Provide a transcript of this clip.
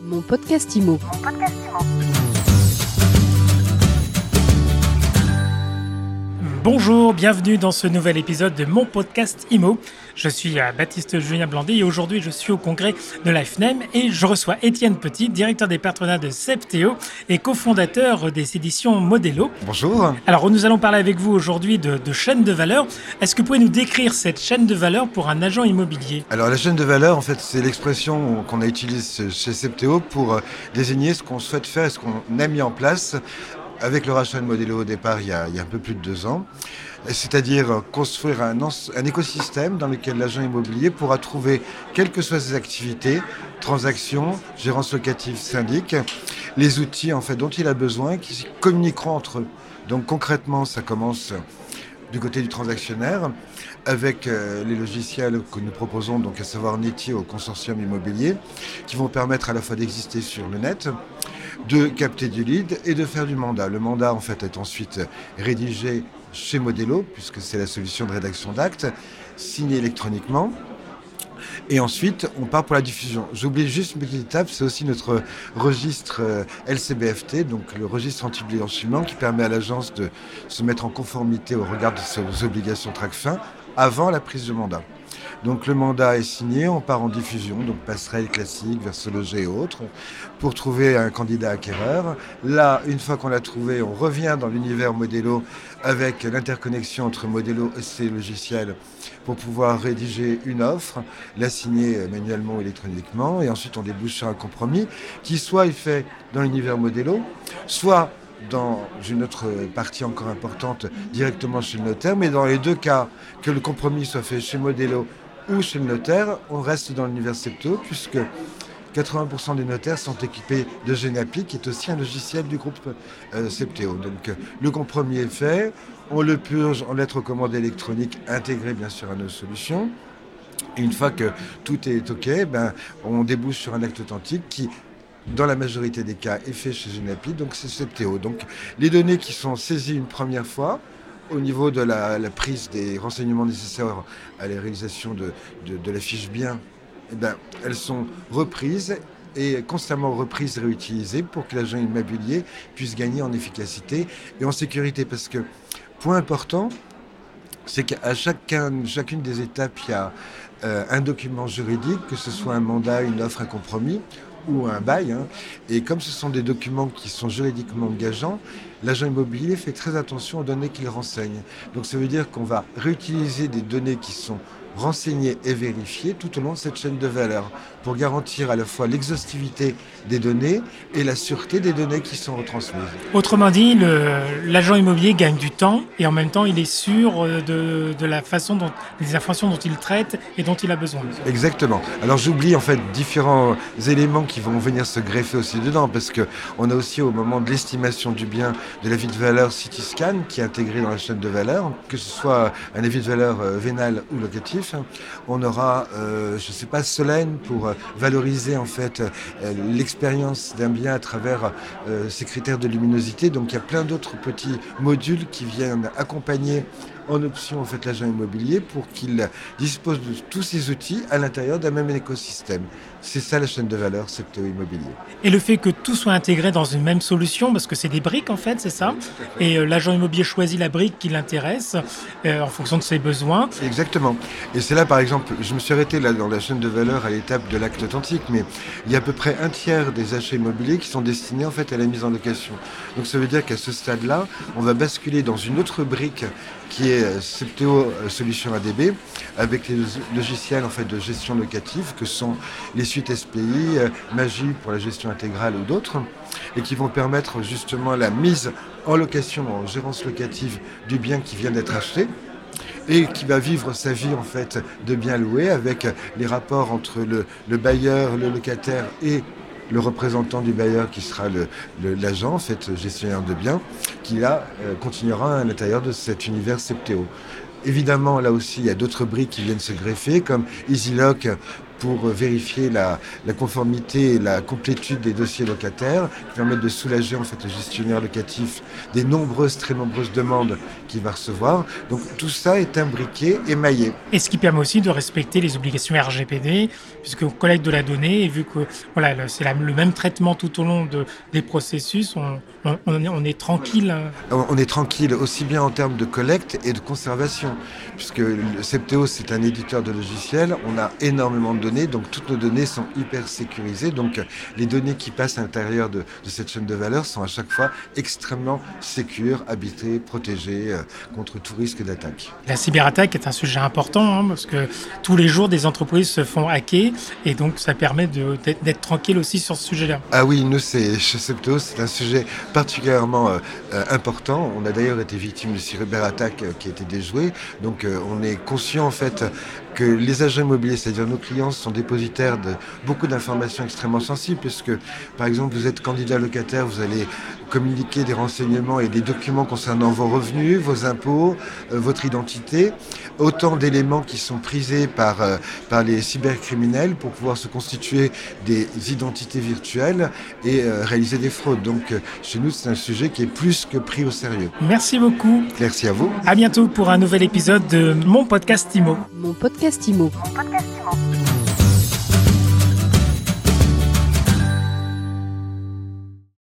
Mon podcast IMO. Bonjour, bienvenue dans ce nouvel épisode de mon podcast IMO. Je suis euh, Baptiste Julien Blandy et aujourd'hui je suis au congrès de l'IFNEM et je reçois Étienne Petit, directeur des partenariats de Septéo et cofondateur des éditions Modelo. Bonjour. Alors nous allons parler avec vous aujourd'hui de, de chaîne de valeur. Est-ce que vous pouvez nous décrire cette chaîne de valeur pour un agent immobilier? Alors la chaîne de valeur, en fait, c'est l'expression qu'on a utilisée chez Septéo pour euh, désigner ce qu'on souhaite faire et ce qu'on a mis en place avec le rachat de Modelo au départ il y, a, un peu plus de deux ans, c'est-à-dire construire un, un, écosystème dans lequel l'agent immobilier pourra trouver, quelles que soient ses activités, transactions, gérance locative, syndic, les outils en fait dont il a besoin qui communiqueront entre eux. Donc concrètement, ça commence du côté du transactionnaire avec euh, les logiciels que nous proposons, donc à savoir Neti au consortium immobilier, qui vont permettre à la fois d'exister sur le net, de capter du lead et de faire du mandat. Le mandat, en fait, est ensuite rédigé chez Modelo, puisque c'est la solution de rédaction d'actes, signé électroniquement. Et ensuite, on part pour la diffusion. J'oublie juste une petite étape, c'est aussi notre registre euh, LCBFT, donc le registre anti-blanchiment, qui permet à l'agence de se mettre en conformité au regard de ses obligations TRACFIN avant la prise de mandat. Donc le mandat est signé, on part en diffusion, donc passerelle classique, versologer et autres, pour trouver un candidat acquéreur. Là, une fois qu'on l'a trouvé, on revient dans l'univers Modelo avec l'interconnexion entre Modelo et ses logiciels pour pouvoir rédiger une offre, la signer manuellement ou électroniquement, et ensuite on débouche sur un compromis qui soit est fait dans l'univers Modelo, soit dans une autre partie encore importante directement chez le notaire, mais dans les deux cas, que le compromis soit fait chez Modelo ou chez le notaire, on reste dans l'univers Septo, puisque 80% des notaires sont équipés de Genapi, qui est aussi un logiciel du groupe euh, Septéo. Donc le compromis est fait, on le purge en lettres commandées électroniques intégrées bien sûr à nos solutions. Et une fois que tout est OK, ben, on débouche sur un acte authentique qui dans la majorité des cas, est fait chez Genapi, donc c'est Septéo. Donc les données qui sont saisies une première fois, au niveau de la, prise des renseignements nécessaires à la réalisation de, de, de la fiche bien, eh ben, elles sont reprises et constamment reprises et réutilisées pour que l'agent immobilier puisse gagner en efficacité et en sécurité. Parce que, point important, c'est qu'à chacun, chacune des étapes, il y a euh, un document juridique, que ce soit un mandat, une offre, un compromis ou un bail. Hein. Et comme ce sont des documents qui sont juridiquement engageants, l'agent immobilier fait très attention aux données qu'il renseigne. Donc ça veut dire qu'on va réutiliser des données qui sont renseignées et vérifiées tout au long de cette chaîne de valeur pour garantir à la fois l'exhaustivité des données et la sûreté des données qui sont retransmises. Autrement dit, l'agent immobilier gagne du temps et en même temps il est sûr de, de, la façon dont les informations dont il traite et dont il a besoin. Exactement. Alors j'oublie en fait différents éléments qui vont venir se greffer aussi dedans parce que on a aussi au moment de l'estimation du bien de l'avis de valeur Cityscan qui est intégré dans la chaîne de valeur, que ce soit un avis de valeur vénal ou locatif, on aura, euh, je ne sais pas, Solène pour valoriser en fait euh, l'expérience d'un bien à travers euh, ces critères de luminosité. Donc il y a plein d'autres petits modules qui viennent accompagner en option en fait l'agent immobilier pour qu'il dispose de tous ces outils à l'intérieur d'un même écosystème. C'est ça la chaîne de valeur secteur immobilier. Et le fait que tout soit intégré dans une même solution, parce que c'est des briques en fait, c'est ça Et euh, l'agent immobilier choisit la brique qui l'intéresse euh, en fonction de ses besoins. Exactement. Et c'est là par exemple, je me suis arrêté là dans la chaîne de valeur à l'étape de l'acte authentique, mais il y a à peu près un tiers des achats immobiliers qui sont destinés en fait à la mise en location. Donc ça veut dire qu'à ce stade-là, on va basculer dans une autre brique qui est Septéo Solution ADB, avec les logiciels en fait, de gestion locative, que sont les suites SPI, Magie pour la gestion intégrale ou d'autres, et qui vont permettre justement la mise en location, en gérance locative du bien qui vient d'être acheté et qui va vivre sa vie en fait de bien loué avec les rapports entre le, le bailleur, le locataire et le représentant du bailleur qui sera l'agent, en fait, gestionnaire de biens, qui là euh, continuera à l'intérieur de cet univers Septéo. Évidemment, là aussi, il y a d'autres briques qui viennent se greffer, comme EasyLock pour vérifier la, conformité et la complétude des dossiers locataires, qui permettent de soulager en fait le gestionnaire locatif des nombreuses, très nombreuses demandes qu'il va recevoir. Donc tout ça est imbriqué, émaillé. Et ce qui permet aussi de respecter les obligations RGPD, puisqu'on collecte de la donnée et vu que voilà, c'est le même traitement tout au long de, des processus, on, on, est, tranquille. Hein. On est tranquille aussi bien en termes de collecte et de conservation, puisque le Septéo c'est un éditeur de logiciels, on a énormément de données, donc toutes nos données sont hyper sécurisées, donc les données qui passent à l'intérieur de, cette chaîne de valeur sont à chaque fois extrêmement sécures, habitées, protégées euh, contre tout risque d'attaque. La cyberattaque est un sujet important, hein, parce que tous les jours des entreprises se font hacker, et donc ça permet d'être tranquille aussi sur ce sujet-là. Ah oui, nous c'est chez Septéo, c'est un sujet particulièrement euh, euh, important. On a d'ailleurs été victime de cyberattaque euh, qui a été déjouée. Donc on est conscient en fait les agents immobiliers, c'est-à-dire nos clients, sont dépositaires de beaucoup d'informations extrêmement sensibles, puisque par exemple vous êtes candidat locataire, vous allez communiquer des renseignements et des documents concernant vos revenus, vos impôts, euh, votre identité, autant d'éléments qui sont prisés par, euh, par les cybercriminels pour pouvoir se constituer des identités virtuelles et euh, réaliser des fraudes. Donc chez nous, c'est un sujet qui est plus que pris au sérieux. Merci beaucoup. Merci à vous. À bientôt pour un nouvel épisode de mon podcast IMO. Mon podcast IMO. Mon podcast